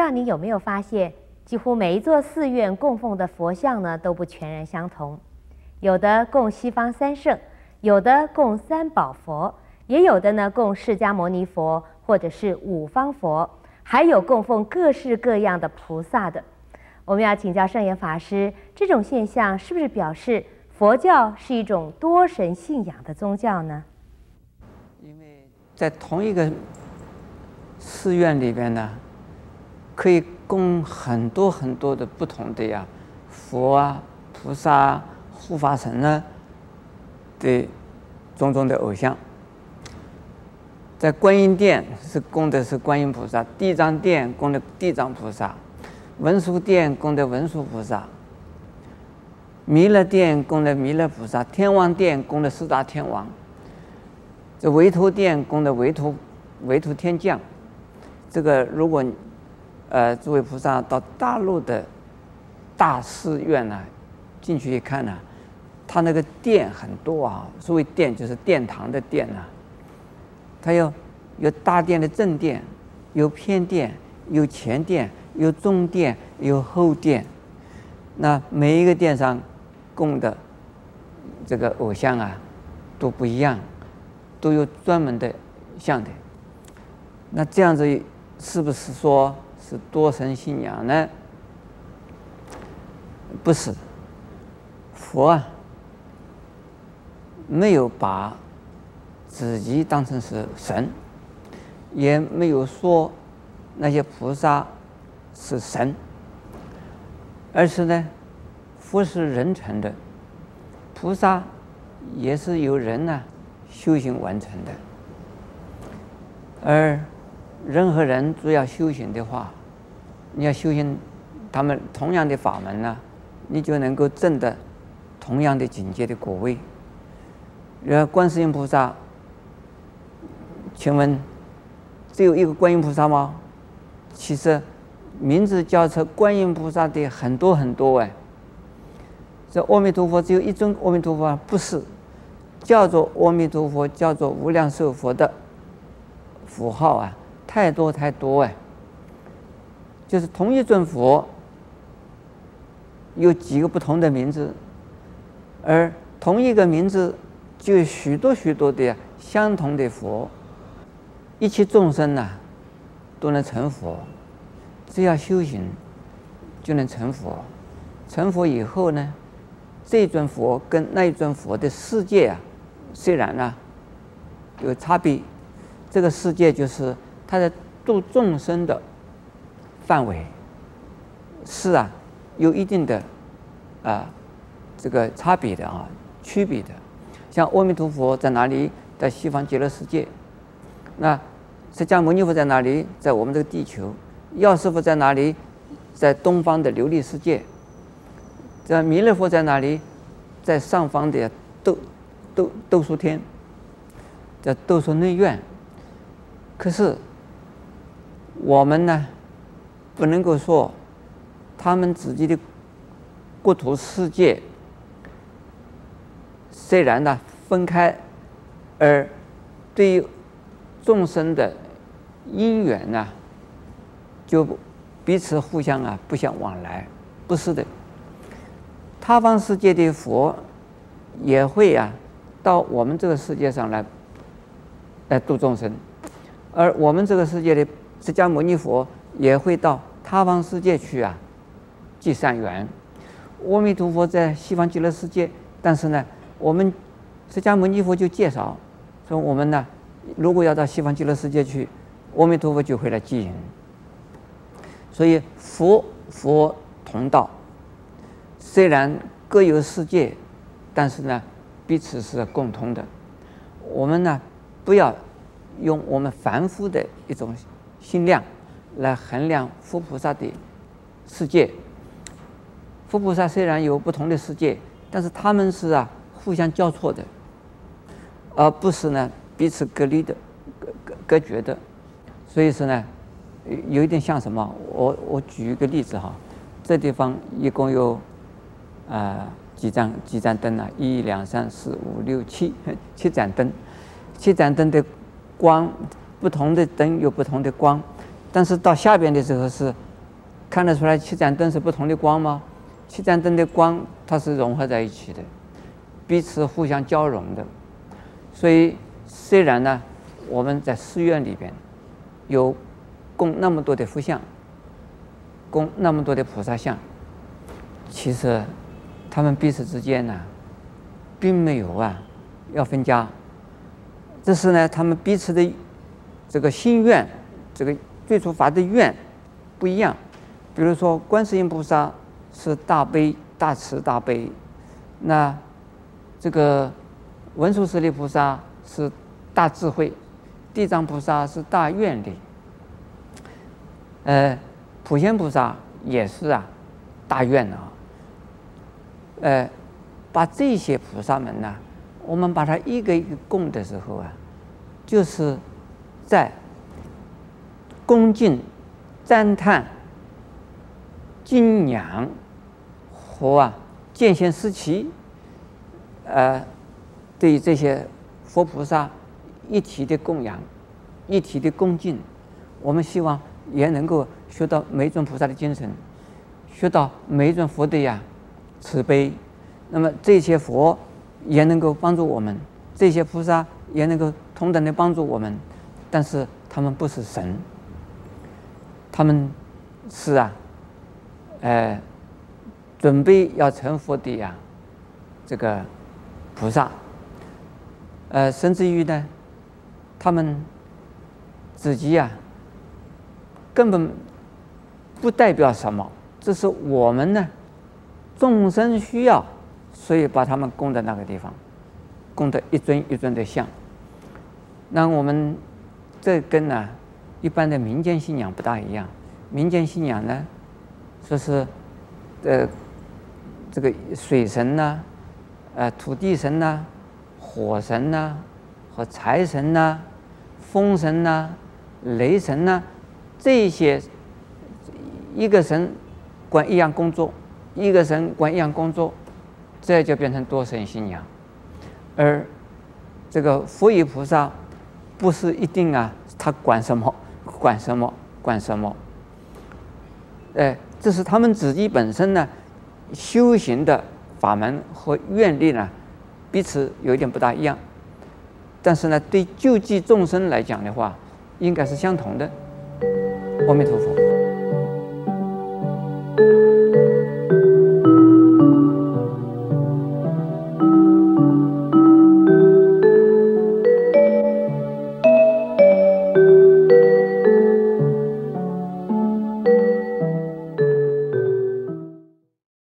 不知道你有没有发现，几乎每一座寺院供奉的佛像呢都不全然相同，有的供西方三圣，有的供三宝佛，也有的呢供释迦牟尼佛或者是五方佛，还有供奉各式各样的菩萨的。我们要请教圣严法师，这种现象是不是表示佛教是一种多神信仰的宗教呢？因为在同一个寺院里边呢，可以供很多很多的不同的呀佛啊、菩萨啊、护法神呢的种种的偶像。在观音殿是供的是观音菩萨，地藏殿供的地藏菩萨。文殊殿供的文殊菩萨，弥勒殿供的弥勒菩萨，天王殿供的四大天王，这韦陀殿供的韦陀韦陀天将。这个如果呃诸位菩萨到大陆的大寺院呢，进去一看呢，他那个殿很多啊，所谓殿就是殿堂的殿啊，他有有大殿的正殿，有偏殿，有前殿。有中殿，有后殿，那每一个殿上供的这个偶像啊，都不一样，都有专门的像的。那这样子是不是说是多神信仰呢？不是，佛啊，没有把自己当成是神，也没有说那些菩萨。是神，而是呢，佛是人成的，菩萨也是由人呢修行完成的。而人和人主要修行的话，你要修行他们同样的法门呢，你就能够证得同样的境界的果位。然后观世音菩萨，请问只有一个观音菩萨吗？其实。名字叫做观音菩萨的很多很多哎，这阿弥陀佛只有一尊阿弥陀佛，不是叫做阿弥陀佛，叫做无量寿佛的符号啊，太多太多哎，就是同一尊佛有几个不同的名字，而同一个名字就有许多许多的相同的佛，一切众生呐都能成佛。只要修行，就能成佛。成佛以后呢，这尊佛跟那一尊佛的世界啊，虽然呢有差别，这个世界就是他在度众生的范围，是啊，有一定的啊这个差别的啊区别的。像阿弥陀佛在哪里？在西方极乐世界。那释迦牟尼佛在哪里？在我们这个地球。药师佛在哪里？在东方的琉璃世界。这弥勒佛在哪里？在上方的兜兜兜率天，在兜率内院。可是我们呢，不能够说他们自己的国土世界虽然呢分开，而对众生的因缘呢？就彼此互相啊不相往来，不是的。他方世界的佛也会啊到我们这个世界上来来度众生，而我们这个世界的释迦牟尼佛也会到他方世界去啊结善缘。阿弥陀佛在西方极乐世界，但是呢，我们释迦牟尼佛就介绍说，我们呢如果要到西方极乐世界去，阿弥陀佛就会来接引。所以佛佛同道，虽然各有世界，但是呢，彼此是共通的。我们呢，不要用我们凡夫的一种心量来衡量佛菩萨的世界。佛菩萨虽然有不同的世界，但是他们是啊互相交错的，而不是呢彼此隔离的、隔隔隔绝的。所以说呢。有一点像什么？我我举一个例子哈，这地方一共有啊、几盏几盏灯呢？一、两、三、四、五、六、七，七盏灯。七盏灯的光，不同的灯有不同的光，但是到下边的时候是看得出来七盏灯是不同的光吗？七盏灯的光它是融合在一起的，彼此互相交融的。所以虽然呢，我们在寺院里边有供那么多的佛像，供那么多的菩萨像，其实他们彼此之间呢，并没有啊要分家。这是呢，他们彼此的这个心愿，这个最初发的愿不一样。比如说，观世音菩萨是大悲、大慈、大悲，那这个文殊师利菩萨是大智慧，地藏菩萨是大愿力，呃，普贤菩萨也是啊，大愿啊。呃，把这些菩萨们呢，我们把它一个一个供的时候啊，就是在恭敬、赞叹、敬仰和啊见贤思齐，呃，对这些佛菩萨一体的供养、一体的恭敬，我们希望也能够学到每一尊菩萨的精神，学到每一尊佛的呀慈悲。那么这些佛也能够帮助我们，这些菩萨也能够同等的帮助我们，但是他们不是神，他们是啊，呃，准备要成佛的呀，这个菩萨，呃，甚至于呢，他们自己呀，根本不代表什么，这是我们呢，众生需要。所以把他们供在那个地方，供的一尊一尊的像。那我们这根呢一般的民间信仰不大一样。民间信仰呢，说是呃这个水神呐、呃土地神呐、火神呐、和财神呐、风神呐、雷神呐、这些一个神管一样工作，一个神管一样工作。这就变成多神信仰，而这个佛与菩萨不是一定啊，他管什么管什么管什么，哎，这是他们自己本身呢修行的法门和愿力呢彼此有一点不大一样，但是呢对救济众生来讲的话，应该是相同的。阿弥陀佛。